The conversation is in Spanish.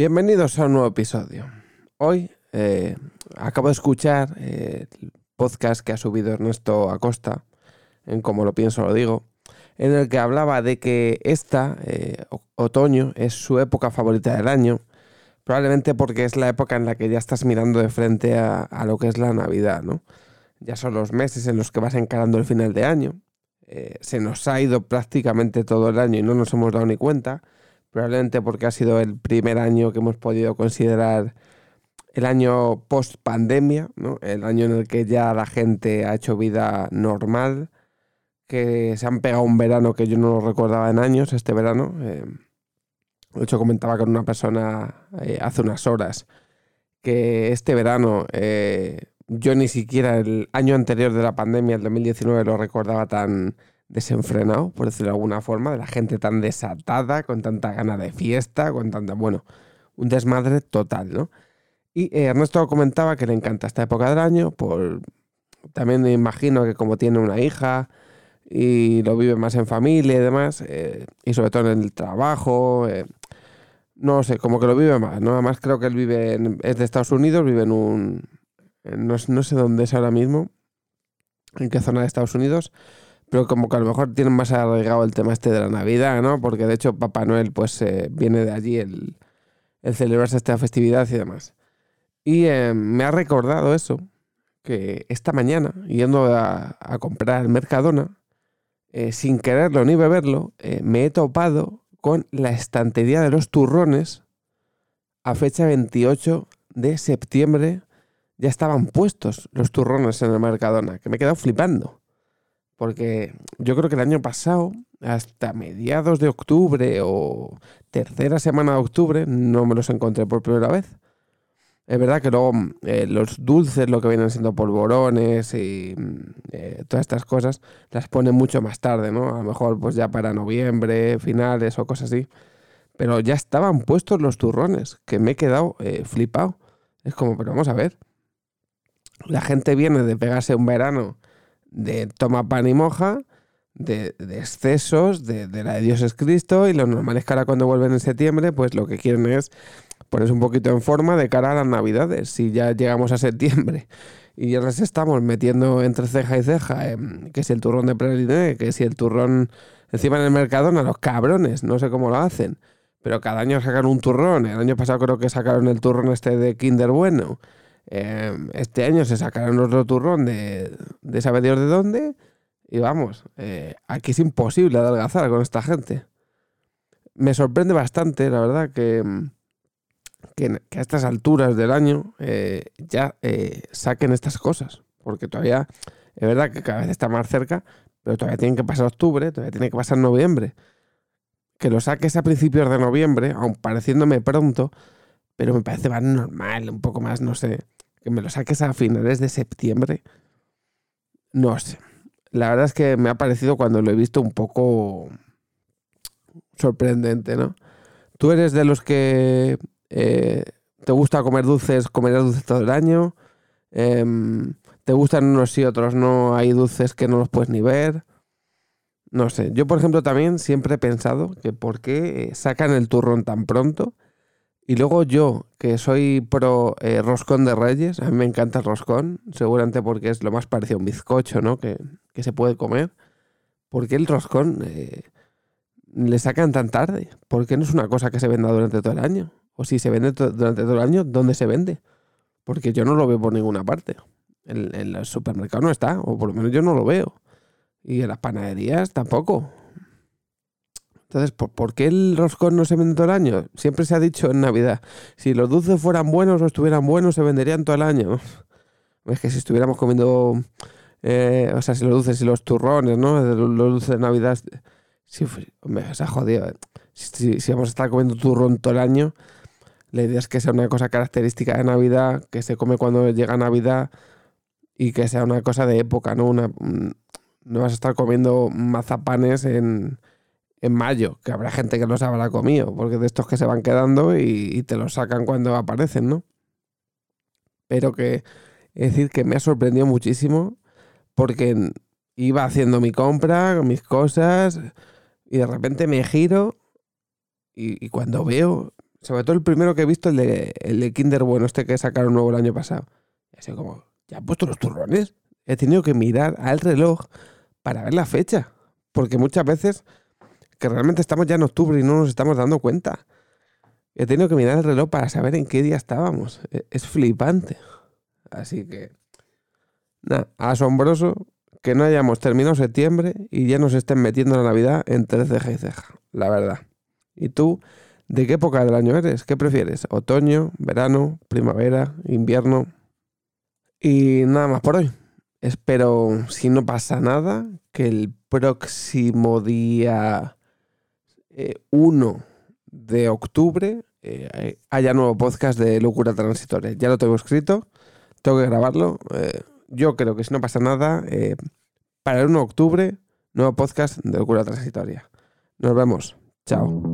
Bienvenidos a un nuevo episodio. Hoy eh, acabo de escuchar eh, el podcast que ha subido Ernesto Acosta, en Como lo pienso lo digo, en el que hablaba de que esta, eh, otoño, es su época favorita del año, probablemente porque es la época en la que ya estás mirando de frente a, a lo que es la Navidad, ¿no? Ya son los meses en los que vas encarando el final de año. se nos ha ido prácticamente todo el año y no nos hemos dado ni cuenta probablemente porque ha sido el primer año que hemos podido considerar el año post pandemia, ¿no? el año en el que ya la gente ha hecho vida normal, que se han pegado un verano que yo no lo recordaba en años, este verano. Eh, de hecho, comentaba con una persona eh, hace unas horas que este verano eh, yo ni siquiera el año anterior de la pandemia, el 2019, lo recordaba tan, desenfrenado, por decirlo de alguna forma, de la gente tan desatada, con tanta gana de fiesta, con tanta, bueno, un desmadre total, ¿no? Y eh, Ernesto comentaba que le encanta esta época del año, por también me imagino que como tiene una hija y lo vive más en familia y demás, eh, y sobre todo en el trabajo, eh, no sé, como que lo vive más, ¿no? Además creo que él vive, en, es de Estados Unidos, vive en un, no, no sé dónde es ahora mismo, en qué zona de Estados Unidos, pero como que a lo mejor tienen más arraigado el tema este de la Navidad, ¿no? Porque de hecho Papá Noel pues eh, viene de allí el, celebrarse esta festividad y demás. Y eh, me ha recordado eso, que esta mañana, yendo a, comprar al Mercadona, eh, sin quererlo ni beberlo, me he topado con la estantería de los turrones a fecha 28 de septiembre. Ya estaban puestos los turrones en el Mercadona, que me he quedado flipando porque yo creo que el año pasado, hasta mediados de octubre o tercera semana de octubre, no me los encontré por primera vez. Es verdad que luego eh, los dulces, lo que vienen siendo polvorones y eh, todas estas cosas, las ponen mucho más tarde, ¿no? A lo mejor pues ya para noviembre, finales o cosas así. Pero ya estaban puestos los turrones, que me he quedado eh, flipado. Es como, pero vamos a ver. La gente viene de pegarse un verano de toma pan y moja, de, excesos, de, la de Dios es Cristo, y lo normal es que ahora cuando vuelven en septiembre, pues lo que quieren es ponerse un poquito en forma de cara a las navidades. Si ya llegamos a septiembre y ya nos estamos metiendo entre ceja y ceja, que si el turrón de praliné, que si el turrón encima en el Mercadona, los cabrones, no sé cómo lo hacen. Pero cada año sacan un turrón. El año pasado creo que sacaron el turrón este de Kinder Bueno. Em, este año se sacaron otro turrón de, de saber Dios de dónde. Y vamos, eh, aquí es imposible adelgazar con esta gente. Me sorprende bastante, la verdad, que, que, a estas alturas del año eh, ya eh, saquen estas cosas. Porque todavía, es verdad que cada vez está más cerca, pero todavía tiene que pasar octubre, todavía tiene que pasar noviembre. Que lo saques a principios de noviembre, aun pareciéndome pronto, pero me parece más normal, un poco más, no sé, que me lo saques a finales de septiembre. No sé. La verdad es que me ha parecido cuando lo he visto un poco sorprendente, ¿no? Tú eres de los que eh, te gusta comer dulces, comerás dulces todo el año. Em, te gustan unos y otros no. Hay dulces que no los puedes ni ver. No sé. Yo, por ejemplo, también siempre he pensado que por qué sacan el turrón tan pronto y luego yo, que soy pro eh, roscón de reyes, a mí me encanta el roscón, seguramente porque es lo más parecido a un bizcocho, ¿no? Que, se puede comer. ¿Por qué el roscón eh, le sacan tan tarde? ¿Por qué no es una cosa que se venda durante todo el año? O si se vende durante todo el año, ¿dónde se vende? Porque yo no lo veo por ninguna parte. En, el supermercado no está, o por lo menos yo no lo veo. Y en las panaderías tampoco. Entonces, ¿por, qué el roscón no se vende todo el año? Siempre se ha dicho en Navidad, si los dulces fueran buenos o estuvieran buenos, se venderían todo el año. Es que si estuviéramos comiendo, eh, o sea, si los dulces y los turrones, ¿no? Los dulces de Navidad, si, hombre, se ha jodido. ¿eh? Si, vamos a estar comiendo turrón todo el año, la idea es que sea una cosa característica de Navidad, que se come cuando llega Navidad y que sea una cosa de época, ¿no? Una, no vas a estar comiendo mazapanes en en mayo, que habrá gente que los habrá comido, porque de estos que se van quedando y, te los sacan cuando aparecen, ¿no? Pero que, es decir, que me ha sorprendido muchísimo porque iba haciendo mi compra, mis cosas, y de repente me giro y, cuando veo, sobre todo el primero que he visto, el de, el de Kinder Bueno, este que sacaron nuevo el año pasado, así como, ¿ya han puesto los turrones? He tenido que mirar al reloj para ver la fecha, porque muchas veces que realmente estamos ya en octubre y no nos estamos dando cuenta. He tenido que mirar el reloj para saber en qué día estábamos. E, es flipante. Así que, nada, asombroso que no hayamos terminado septiembre y ya nos estén metiendo la Navidad entre ceja y ceja, la verdad. ¿Y tú, de qué época del año eres? ¿Qué prefieres? ¿Otoño, verano, primavera, invierno? Y nada más por hoy. Espero, si no pasa nada, que el próximo día 1 eh, de octubre eh, haya nuevo podcast de Locura Transitoria. Ya lo tengo escrito, tengo que grabarlo. Eh, yo creo que si no pasa nada, para el 1 de octubre, nuevo podcast de Locura Transitoria. Nos vemos. Chao.